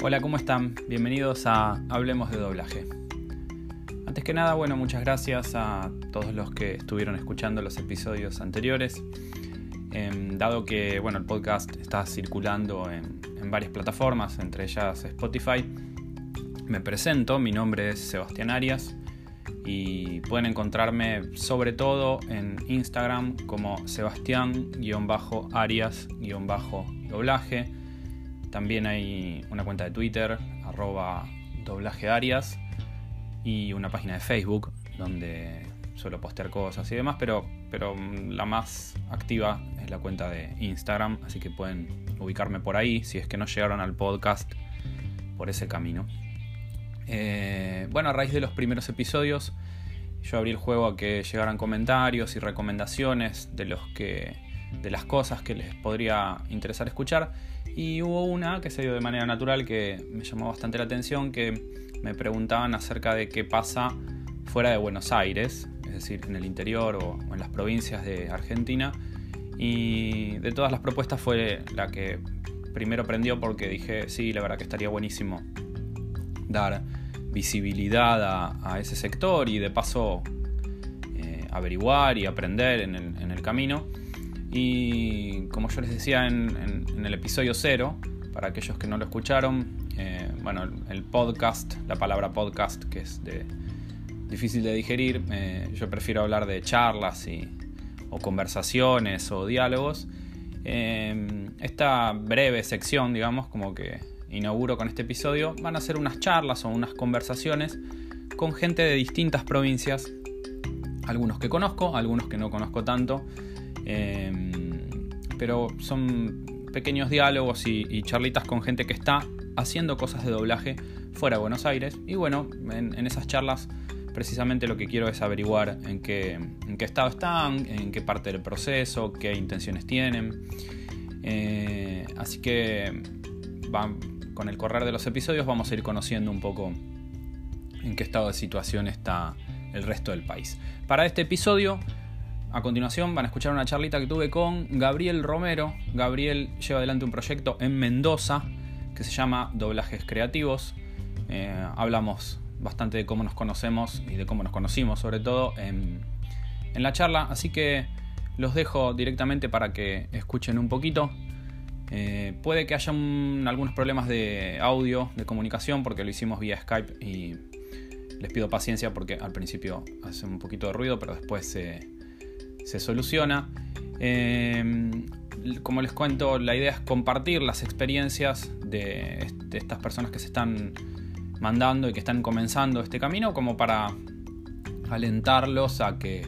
Hola, ¿cómo están? Bienvenidos a Hablemos de Doblaje. Antes que nada, bueno, muchas gracias a todos los que estuvieron escuchando los episodios anteriores. Em, dado que bueno, el podcast está circulando en, en varias plataformas, entre ellas Spotify, me presento, mi nombre es Sebastián Arias y pueden encontrarme sobre todo en Instagram como Sebastián-Arias-doblaje. También hay una cuenta de Twitter, arroba doblajearias, y una página de Facebook donde suelo postear cosas y demás, pero, pero la más activa es la cuenta de Instagram, así que pueden ubicarme por ahí si es que no llegaron al podcast por ese camino. Eh, bueno, a raíz de los primeros episodios, yo abrí el juego a que llegaran comentarios y recomendaciones de los que. de las cosas que les podría interesar escuchar. Y hubo una que se dio de manera natural que me llamó bastante la atención, que me preguntaban acerca de qué pasa fuera de Buenos Aires, es decir, en el interior o, en las provincias de Argentina. Y de todas las propuestas fue la que primero prendió porque dije, sí, la verdad que estaría buenísimo dar visibilidad a, ese sector y de paso eh, averiguar y aprender en el, camino. Y como yo les decía en, el episodio cero, para aquellos que no lo escucharon, eh, bueno, el podcast, la palabra podcast que es de, difícil de digerir, eh, yo prefiero hablar de charlas y, o conversaciones o diálogos. esta breve sección, digamos, como que inauguro con este episodio, van a ser unas charlas o unas conversaciones con gente de distintas provincias, algunos que conozco, algunos que no conozco tanto, em, pero son pequeños diálogos y, charlitas con gente que está haciendo cosas de doblaje fuera de Buenos Aires. Y bueno, en, esas charlas precisamente lo que quiero es averiguar en qué, estado están, en qué parte del proceso, qué intenciones tienen. Eh, así que con el correr de los episodios vamos a ir conociendo un poco en qué estado de situación está el resto del país. Para este episodio, a continuación van a escuchar una charlita que tuve con Gabriel Romero. Gabriel lleva adelante un proyecto en Mendoza que se llama Doblajes Creativos. Eh, hablamos bastante de cómo nos conocemos y de cómo nos conocimos sobre todo en, en la charla, así que los dejo directamente para que escuchen un poquito eh, puede que haya algunos problemas de audio, de comunicación, porque lo hicimos vía Skype y les pido paciencia porque al principio hace un poquito de ruido, pero después se, soluciona. Eh, como les cuento, la idea es compartir las experiencias de, estas personas que se están mandando y que están comenzando este camino, como para alentarlos a que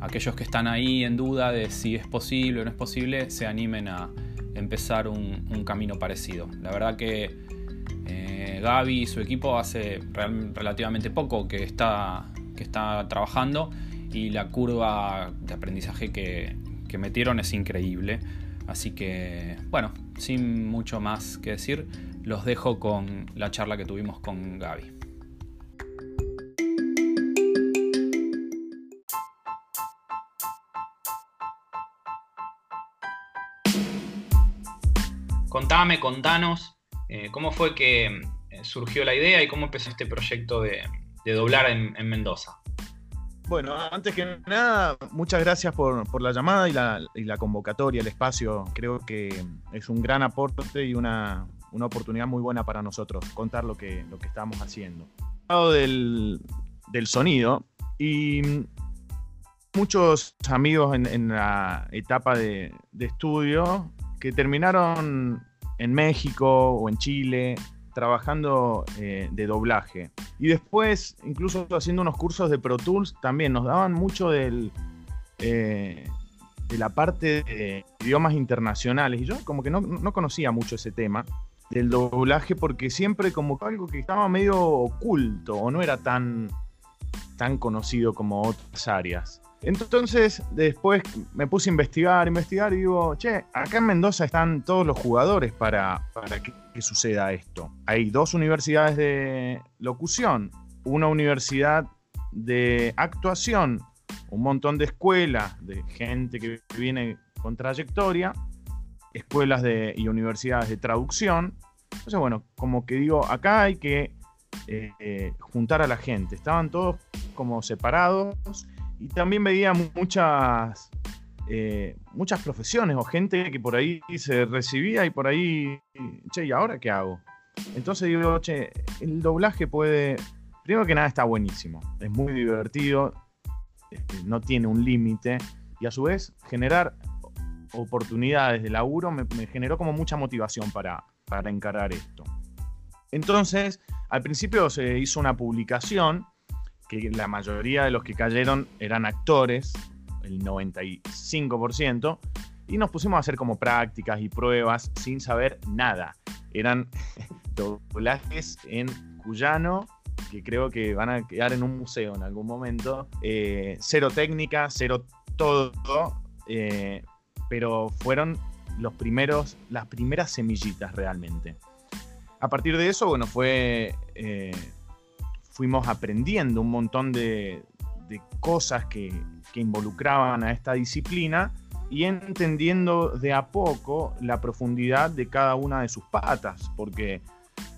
aquellos que están ahí en duda de si es posible o no es posible se animen a, empezar un, camino parecido. La verdad que eh, Gaby y su equipo hace relativamente poco que está, que está trabajando y la curva de aprendizaje que, que metieron es increíble. Así que, bueno, sin mucho más que decir, los dejo con la charla que tuvimos con Gaby. contame, contanos, eh, cómo fue que eh, surgió la idea y cómo empezó este proyecto de, doblar en, Mendoza. Bueno, antes que nada, muchas gracias por, la llamada y la, convocatoria, el espacio. Creo que es un gran aporte y una, oportunidad muy buena para nosotros contar lo que, lo que estamos haciendo. Del, del sonido y muchos amigos en, la etapa de, estudio que terminaron en México o en Chile trabajando eh, de doblaje. Y después, incluso haciendo unos cursos de Pro Tools, también nos daban mucho del, eh, de la parte de idiomas internacionales. Y yo como que no, no, conocía mucho ese tema del doblaje porque siempre como algo que estaba medio oculto o no era tan, tan conocido como otras áreas. Entonces, después me puse a investigar, investigar y digo, che, acá en Mendoza están todos los jugadores para, que, suceda esto. Hay dos universidades de locución, una universidad de actuación, un montón de escuelas de gente que viene con trayectoria, escuelas de, y universidades de traducción, Entonces, bueno, como que digo, acá hay que eh, juntar a la gente. Estaban todos como separados y también veía muchas, eh, muchas profesiones o gente que por ahí se recibía y por ahí, che, ¿y ahora qué hago? Entonces digo, che, el doblaje puede, primero que nada está buenísimo, es muy divertido, este, no tiene un límite y a su vez generar oportunidades de laburo me, me generó como mucha motivación para, para encarar esto. Entonces, al principio se hizo una publicación que la mayoría de los que cayeron eran actores, el 95%, y nos pusimos a hacer como prácticas y pruebas sin saber nada. Eran doblajes en cuyano que creo que van a quedar en un museo en algún momento. Eh, cero técnica, cero todo, eh, pero fueron los primeros, las primeras semillitas realmente. A partir de eso, bueno, fue, eh, fuimos aprendiendo un montón de, cosas que, involucraban a esta disciplina y entendiendo de a poco la profundidad de cada una de sus patas, porque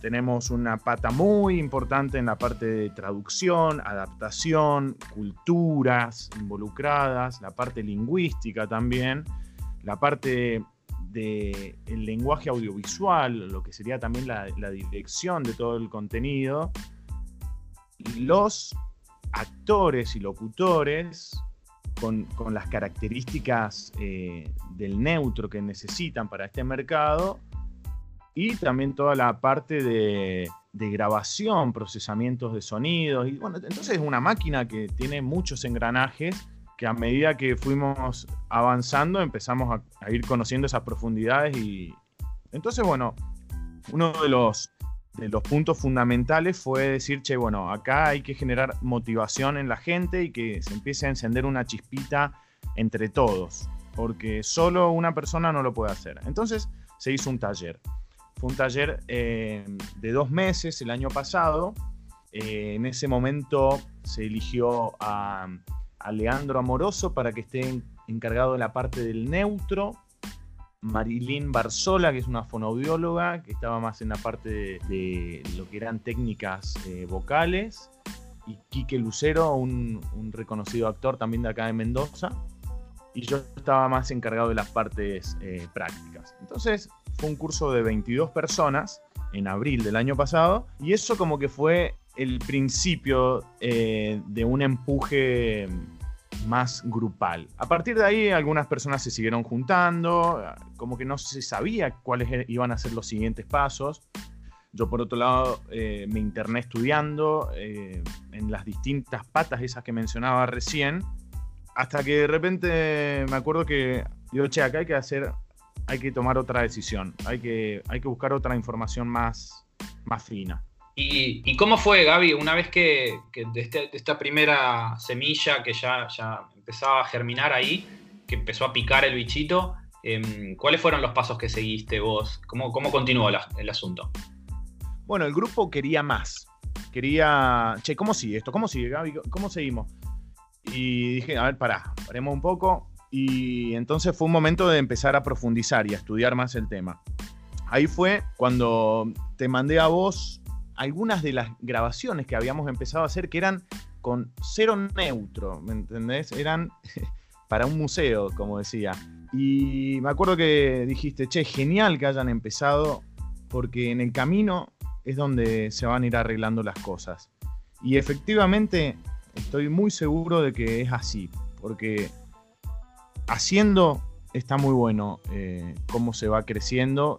tenemos una pata muy importante en la parte de traducción, adaptación, culturas involucradas, la parte lingüística también, la parte del lenguaje audiovisual, lo que sería también la, dirección de todo el contenido, los actores y locutores con, las características eh, del neutro que necesitan para este mercado y también toda la parte de, grabación, procesamientos de sonidos. Y bueno, entonces es una máquina que tiene muchos engranajes que a medida que fuimos avanzando empezamos a, ir conociendo esas profundidades y entonces bueno, uno de los, los puntos fundamentales fue decir, che, bueno, acá hay que generar motivación en la gente y que se empiece a encender una chispita entre todos, porque solo una persona no lo puede hacer. Entonces se hizo un taller. Fue un taller eh, de dos meses el año pasado. Eh, en ese momento se eligió a a Leandro Amoroso para que esté encargado de la parte del neutro. Marilyn Barzola, que es una fonoaudióloga, que estaba más en la parte de, lo que eran técnicas eh, vocales. Y Quique Lucero, un, reconocido actor también de acá de Mendoza. Y yo estaba más encargado de las partes eh, prácticas. Entonces fue un curso de 22 personas en abril del año pasado. Y eso como que fue el principio eh, de un empuje más grupal. A partir de ahí algunas personas se siguieron juntando, como que no se sabía cuáles e-, iban a ser los siguientes pasos. Yo por otro lado eh, me interné estudiando eh, en las distintas patas esas que mencionaba recién, hasta que de repente me acuerdo que digo, che, acá hay que hacer, hay que tomar otra decisión, hay que, hay que buscar otra información más, más fina. ¿Y, cómo fue, Gaby, una vez que, este, de, esta primera semilla que ya, empezaba a germinar ahí, que empezó a picar el bichito, em, ¿cuáles fueron los pasos que seguiste vos? ¿Cómo, cómo continuó el asunto? Bueno, el grupo quería más. Quería, che, ¿cómo sigue esto? ¿Cómo sigue, Gaby? ¿Cómo seguimos? Y dije, a ver, pará, paremos un poco. Y entonces fue un momento de empezar a profundizar y a estudiar más el tema. Ahí fue cuando te mandé a vos algunas de las grabaciones que habíamos empezado a hacer que eran con cero neutro, ¿me entendés? Eran para un museo, como decía. Y me acuerdo que dijiste, che, genial que hayan empezado, porque en el camino es donde se van a ir arreglando las cosas. Y efectivamente estoy muy seguro de que es así, porque haciendo está muy bueno eh, cómo se va creciendo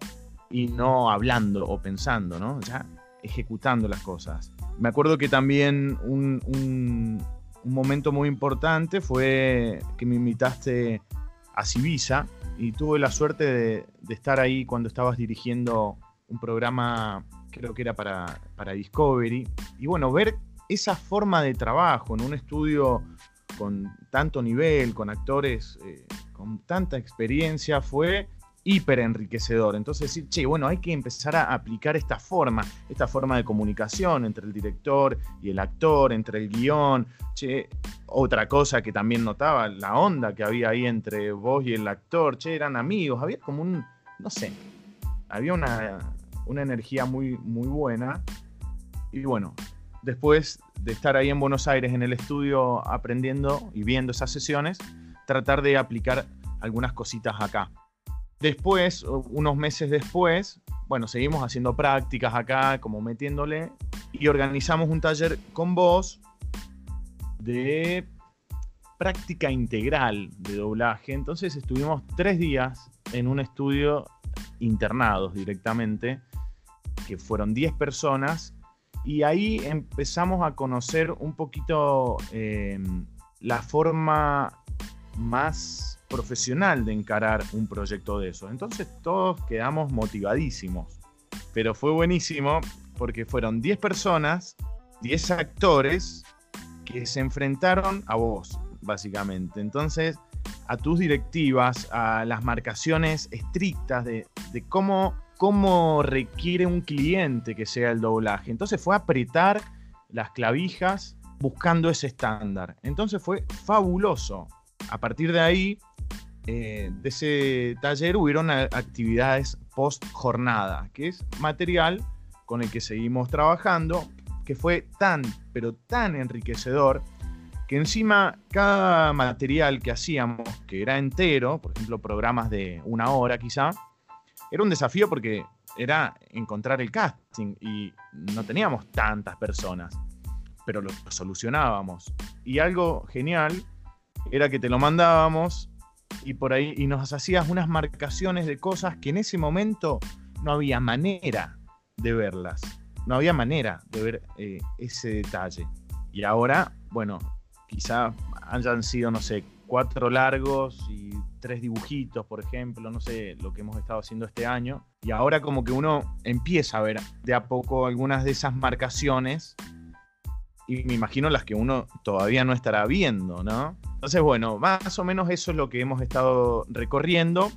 y no hablando o pensando, ¿no? Ejecutando las cosas. Me acuerdo que también un, momento muy importante fue que me invitaste a Civisa y tuve la suerte de, estar ahí cuando estabas dirigiendo un programa, creo que era para, para Discovery, y bueno, ver esa forma de trabajo en un estudio con tanto nivel, con actores eh, con tanta experiencia, fue hiper enriquecedor. Entonces decir, che, bueno, hay que empezar a aplicar esta forma, esta forma de comunicación entre el director y el actor, entre el guion. Che, otra cosa que también notaba, la onda que había ahí entre vos y el actor, che, eran amigos, había como un, no sé, había una, una energía muy, muy buena. Y bueno, después de estar ahí en Buenos Aires en el estudio aprendiendo y viendo esas sesiones, tratar de aplicar algunas cositas acá. Después, unos meses después, bueno, seguimos haciendo prácticas acá, como metiéndole, y organizamos un taller con vos de práctica integral de doblaje. Entonces estuvimos tres días en un estudio internados directamente, que fueron 10 personas, y ahí empezamos a conocer un poquito em, la forma más profesional de encarar un proyecto de eso. Entonces todos quedamos motivadísimos. Pero fue buenísimo porque fueron 10 personas, 10 actores que se enfrentaron a vos, básicamente. Entonces, a tus directivas, a las marcaciones estrictas de, cómo, cómo requiere un cliente que sea el doblaje. Entonces fue apretar las clavijas buscando ese estándar. Entonces fue fabuloso. A partir de ahí, eh, de ese taller hubieron actividades post jornada, que es material con el que seguimos trabajando, que fue tan, pero tan enriquecedor, que encima cada material que hacíamos, que era entero, por ejemplo programas de una hora quizá, era un desafío porque era encontrar el casting y no teníamos tantas personas, pero lo solucionábamos. Y algo genial era que te lo mandábamos y por ahí y nos hacías unas marcaciones de cosas que en ese momento no había manera de verlas, no había manera de ver eh, ese detalle. Y ahora, bueno, quizá hayan sido, no sé, cuatro largos y tres dibujitos, por ejemplo, no sé, lo que hemos estado haciendo este año. Y ahora como que uno empieza a ver de a poco algunas de esas marcaciones y me imagino las que uno todavía no estará viendo, ¿no? Entonces, bueno, más o menos eso es lo que hemos estado recorriendo.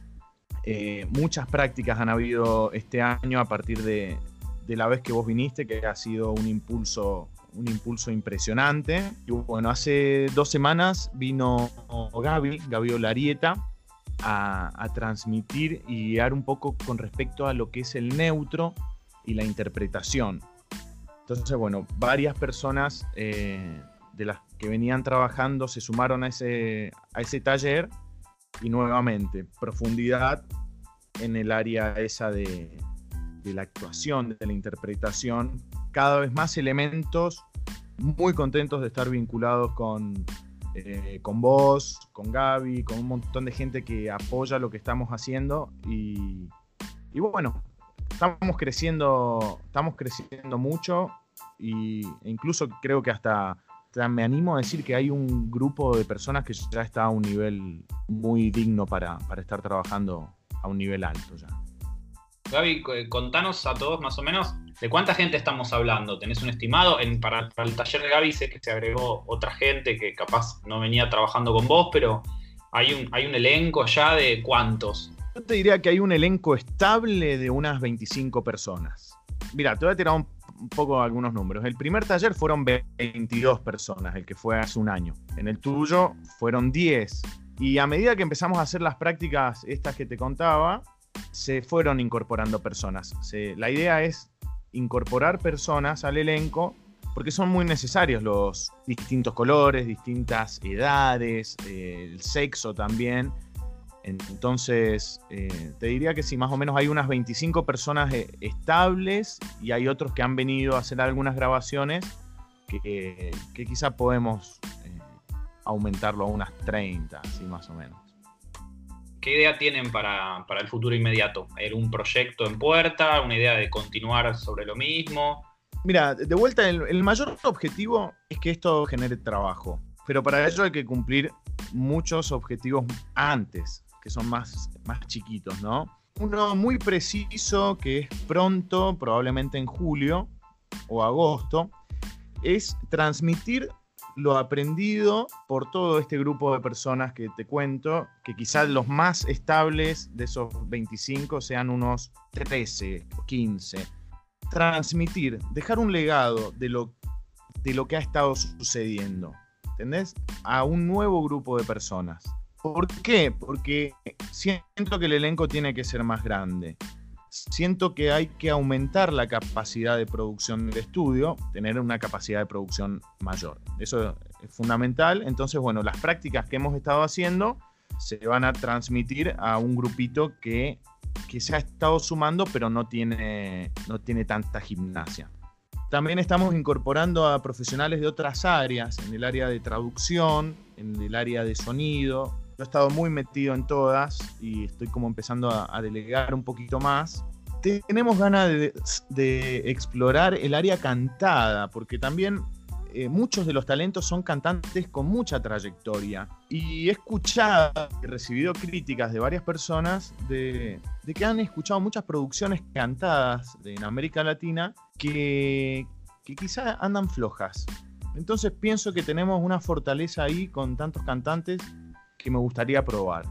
Eh, muchas prácticas han habido este año a partir de, la vez que vos viniste, que ha sido un impulso un impulso impresionante. Y bueno, hace dos semanas vino Gaby, Gaby Olarieta, a, transmitir y guiar un poco con respecto a lo que es el neutro y la interpretación. Entonces, bueno, varias personas eh, de las que venían trabajando se sumaron a ese, a ese taller y nuevamente profundidad en el área esa de, de la actuación, de la interpretación, cada vez más elementos, muy contentos de estar vinculados con, eh, con vos, con Gaby, con un montón de gente que apoya lo que estamos haciendo y, y bueno, estamos creciendo, estamos creciendo mucho y, e incluso creo que hasta me animo a decir que hay un grupo de personas que ya está a un nivel muy digno para, para estar trabajando a un nivel alto ya. Gaby, contanos a todos más o menos de cuánta gente estamos hablando. ¿Tenés un estimado? para, el taller de Gaby sé que se agregó otra gente que capaz no venía trabajando con vos, pero hay un, hay un elenco ya de cuántos. Yo te diría que hay un elenco estable de unas 25 personas. Mira, te voy a tirar un, un poco algunos números. El primer taller fueron 22 personas, el que fue hace un año. En el tuyo fueron 10. Y a medida que empezamos a hacer las prácticas estas que te contaba, se fueron incorporando personas. la idea es incorporar personas al elenco porque son muy necesarios los distintos colores, distintas edades, eh, el sexo también. Entonces, eh, te diría que si más o menos hay unas 25 personas eh, estables y hay otros que han venido a hacer algunas grabaciones que, que quizá podemos aumentarlo a unas 30, así más o menos. ¿Qué idea tienen para, el futuro inmediato? ¿Un proyecto en puerta? ¿Una idea de continuar sobre lo mismo? Mira, de vuelta, el, mayor objetivo es que esto genere trabajo. Pero para ello hay que cumplir muchos objetivos antes, que son más, más chiquitos, ¿no? Uno muy preciso, que es pronto, probablemente en julio o agosto, es transmitir lo aprendido por todo este grupo de personas que te cuento, que quizás los más estables de esos 25 sean unos 13 o 15. Transmitir, dejar un legado de lo, de lo que ha estado sucediendo, ¿entendés? A un nuevo grupo de personas. ¿Por qué? Porque siento que el elenco tiene que ser más grande. siento que hay que aumentar la capacidad de producción del estudio, tener una capacidad de producción mayor. Eso es fundamental. Entonces, bueno, las prácticas que hemos estado haciendo se van a transmitir a un grupito que, que se ha estado sumando, pero no tiene, no tiene tanta gimnasia. También estamos incorporando a profesionales de otras áreas, en el área de traducción, en el área de sonido, he estado muy metido en todas y estoy como empezando a, delegar un poquito más. Tenemos ganas de, explorar el área cantada, porque también eh, muchos de los talentos son cantantes con mucha trayectoria. Y he escuchado, he recibido críticas de varias personas de, que han escuchado muchas producciones cantadas en América Latina que, que quizás andan flojas. Entonces pienso que tenemos una fortaleza ahí con tantos cantantes que me gustaría probar.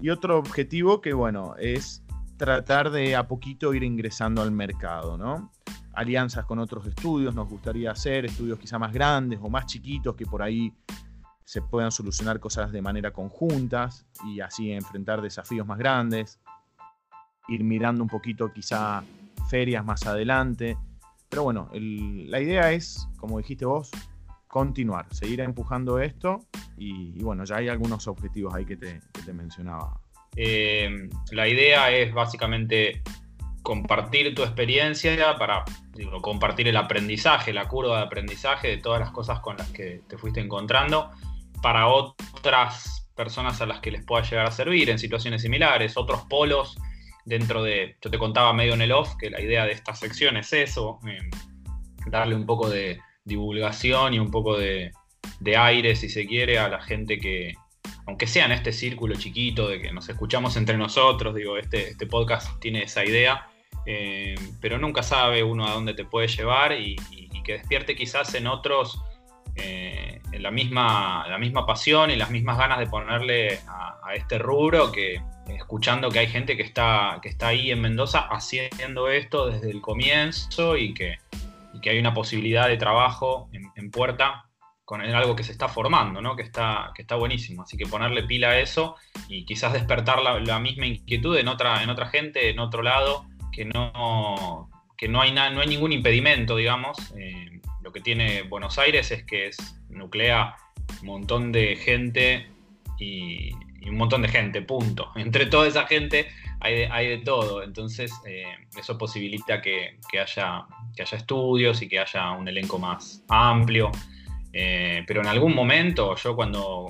Y otro objetivo que, bueno, es tratar de a poquito ir ingresando al mercado, ¿no? Alianzas con otros estudios, nos gustaría hacer estudios quizá más grandes o más chiquitos que por ahí se puedan solucionar cosas de manera conjuntas y así enfrentar desafíos más grandes, ir mirando un poquito quizá ferias más adelante. Pero bueno, la idea es, como dijiste vos, continuar, seguir empujando esto y, bueno, ya hay algunos objetivos ahí que te, mencionaba. Eh, la idea es básicamente compartir tu experiencia para compartir el aprendizaje, la curva de aprendizaje de todas las cosas con las que te fuiste encontrando para otras personas a las que les pueda llegar a servir en situaciones similares, otros polos dentro de, yo te contaba medio en el off, que la idea de esta sección es eso, eh, darle un poco de divulgación y un poco de, de aire, si se quiere, a la gente que, aunque sea en este círculo chiquito de que nos escuchamos entre nosotros, digo, este, este podcast tiene esa idea, eh, pero nunca sabe uno a dónde te puede llevar y, que despierte quizás en otros eh, la, misma, la misma pasión y las mismas ganas de ponerle a, a, este rubro que escuchando que hay gente que está, que está ahí en Mendoza haciendo esto desde el comienzo y que, y que hay una posibilidad de trabajo en, puerta con algo que se está formando, ¿no? que, está, que está buenísimo. Así que ponerle pila a eso y quizás despertar la, misma inquietud en otra, en otra gente, en otro lado, que no, que no, hay, no hay ningún impedimento, digamos. Eh, lo que tiene Buenos Aires es que es, nuclea un montón de gente y, un montón de gente, punto. Entre toda esa gente hay de, hay de todo. Entonces, eh, eso posibilita que, haya, que haya estudios y que haya un elenco más amplio. Eh, pero en algún momento, yo cuando,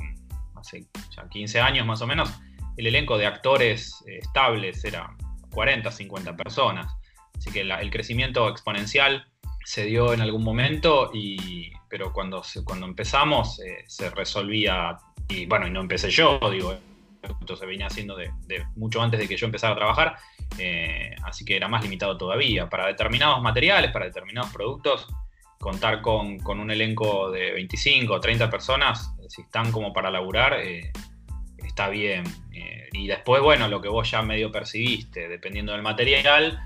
hace ya 15 años más o menos, el elenco de actores estables era 40, 50 personas. Así que el crecimiento exponencial se dio en algún momento, y, pero cuando, cuando empezamos eh, se resolvía, y bueno, y no empecé yo, digo, esto se venía haciendo de, mucho antes de que yo empezara a trabajar, así que era más limitado todavía. Para determinados materiales, para determinados productos, contar con, un elenco de 25 o 30 personas, eh, si están como para laburar, eh, está bien. Eh, y después, bueno, lo que vos ya medio percibiste, dependiendo del material,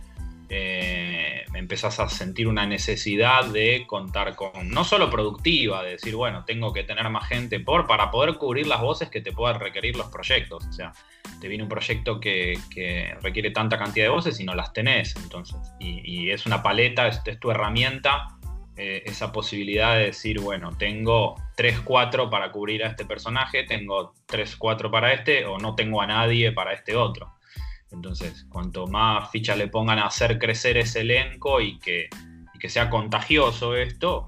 empezás a sentir una necesidad de contar con, no solo productiva, de decir, bueno, tengo que tener más gente por, para poder cubrir las voces que te puedan requerir los proyectos. O sea, te viene un proyecto que, requiere tanta cantidad de voces y no las tenés, entonces. Y, es una paleta, es tu herramienta eh, esa posibilidad de decir, bueno, tengo 3, 4 para cubrir a este personaje, tengo 3, 4 para este, o no tengo a nadie para este otro. Entonces, cuanto más fichas le pongan a hacer crecer ese elenco y que, que sea contagioso esto,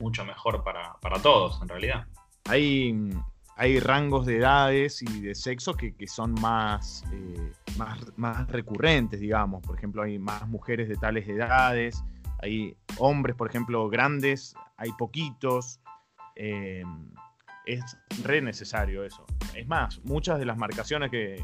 mucho mejor para, todos, en realidad. Hay, hay rangos de edades y de sexo que, son más, eh, más, más recurrentes, digamos. Por ejemplo, hay más mujeres de tales edades hay hombres, por ejemplo, grandes, hay poquitos. Eh, es re necesario eso. Es más, muchas de las marcaciones que,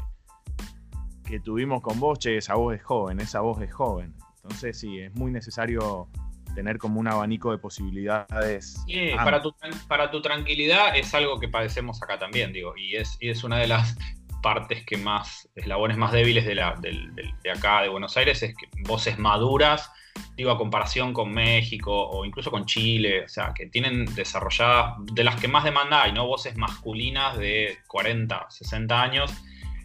que tuvimos con vos, che, esa voz es joven, esa voz es joven. Entonces sí, es muy necesario tener como un abanico de posibilidades. Sí, para tu, para tu tranquilidad es algo que padecemos acá también, digo, y es, y es una de las partes que más, eslabones más débiles de, la, de acá, de Buenos Aires, es que voces maduras digo, a comparación con México o incluso con Chile, o sea, que tienen desarrolladas, de las que más demanda hay, ¿no? Voces masculinas de 40, 60 años,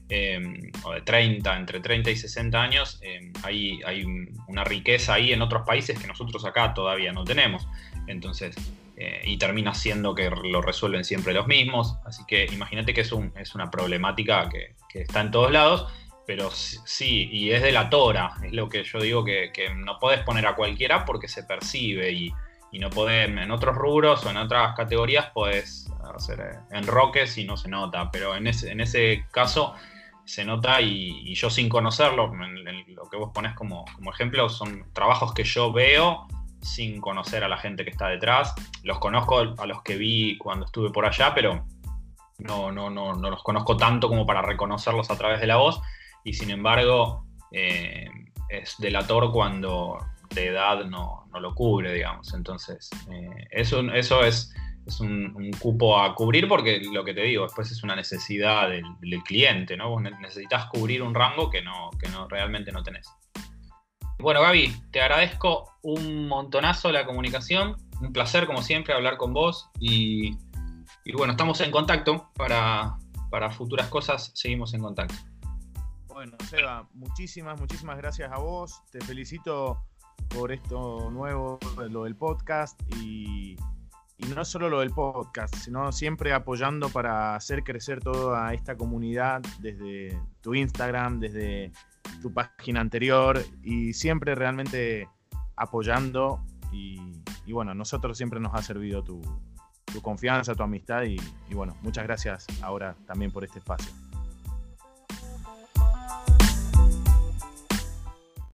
em, o de 30, entre 30 y 60 años, em, hay, hay una riqueza ahí en otros países que nosotros acá todavía no tenemos. Entonces, eh, y termina siendo que lo resuelven siempre los mismos. Así que imagínate que es, un, es una problemática que, está en todos lados, pero sí, y es de la tora, es lo que yo digo que, no podés poner a cualquiera porque se percibe y, no podés, en otros rubros o en otras categorías podés hacer eh, enroques y no se nota, pero en ese, en ese caso se nota y, yo sin conocerlo, lo que vos pones como, como ejemplo son trabajos que yo veo sin conocer a la gente que está detrás. Los conozco a los que vi cuando estuve por allá, pero no, no, no, no los conozco tanto como para reconocerlos a través de la voz. Y sin embargo, eh, es delator cuando de edad no, lo cubre, digamos. Entonces, eh, eso, eso es, es un, cupo a cubrir porque lo que te digo, después es una necesidad del, cliente, ¿no? Vos necesitas cubrir un rango que no, que no realmente no tenés. Bueno, Gaby, te agradezco un montonazo la comunicación. Un placer, como siempre, hablar con vos. Y, bueno, estamos en contacto para, futuras cosas. Seguimos en contacto. Bueno, Seba, muchísimas, muchísimas gracias a vos. Te felicito por esto nuevo, lo del podcast. Y, y no solo lo del podcast, sino siempre apoyando para hacer crecer toda esta comunidad desde tu Instagram, desde tu página anterior y siempre realmente apoyando y, bueno, a nosotros siempre nos ha servido tu, confianza, tu amistad y, y bueno, muchas gracias ahora también por este espacio.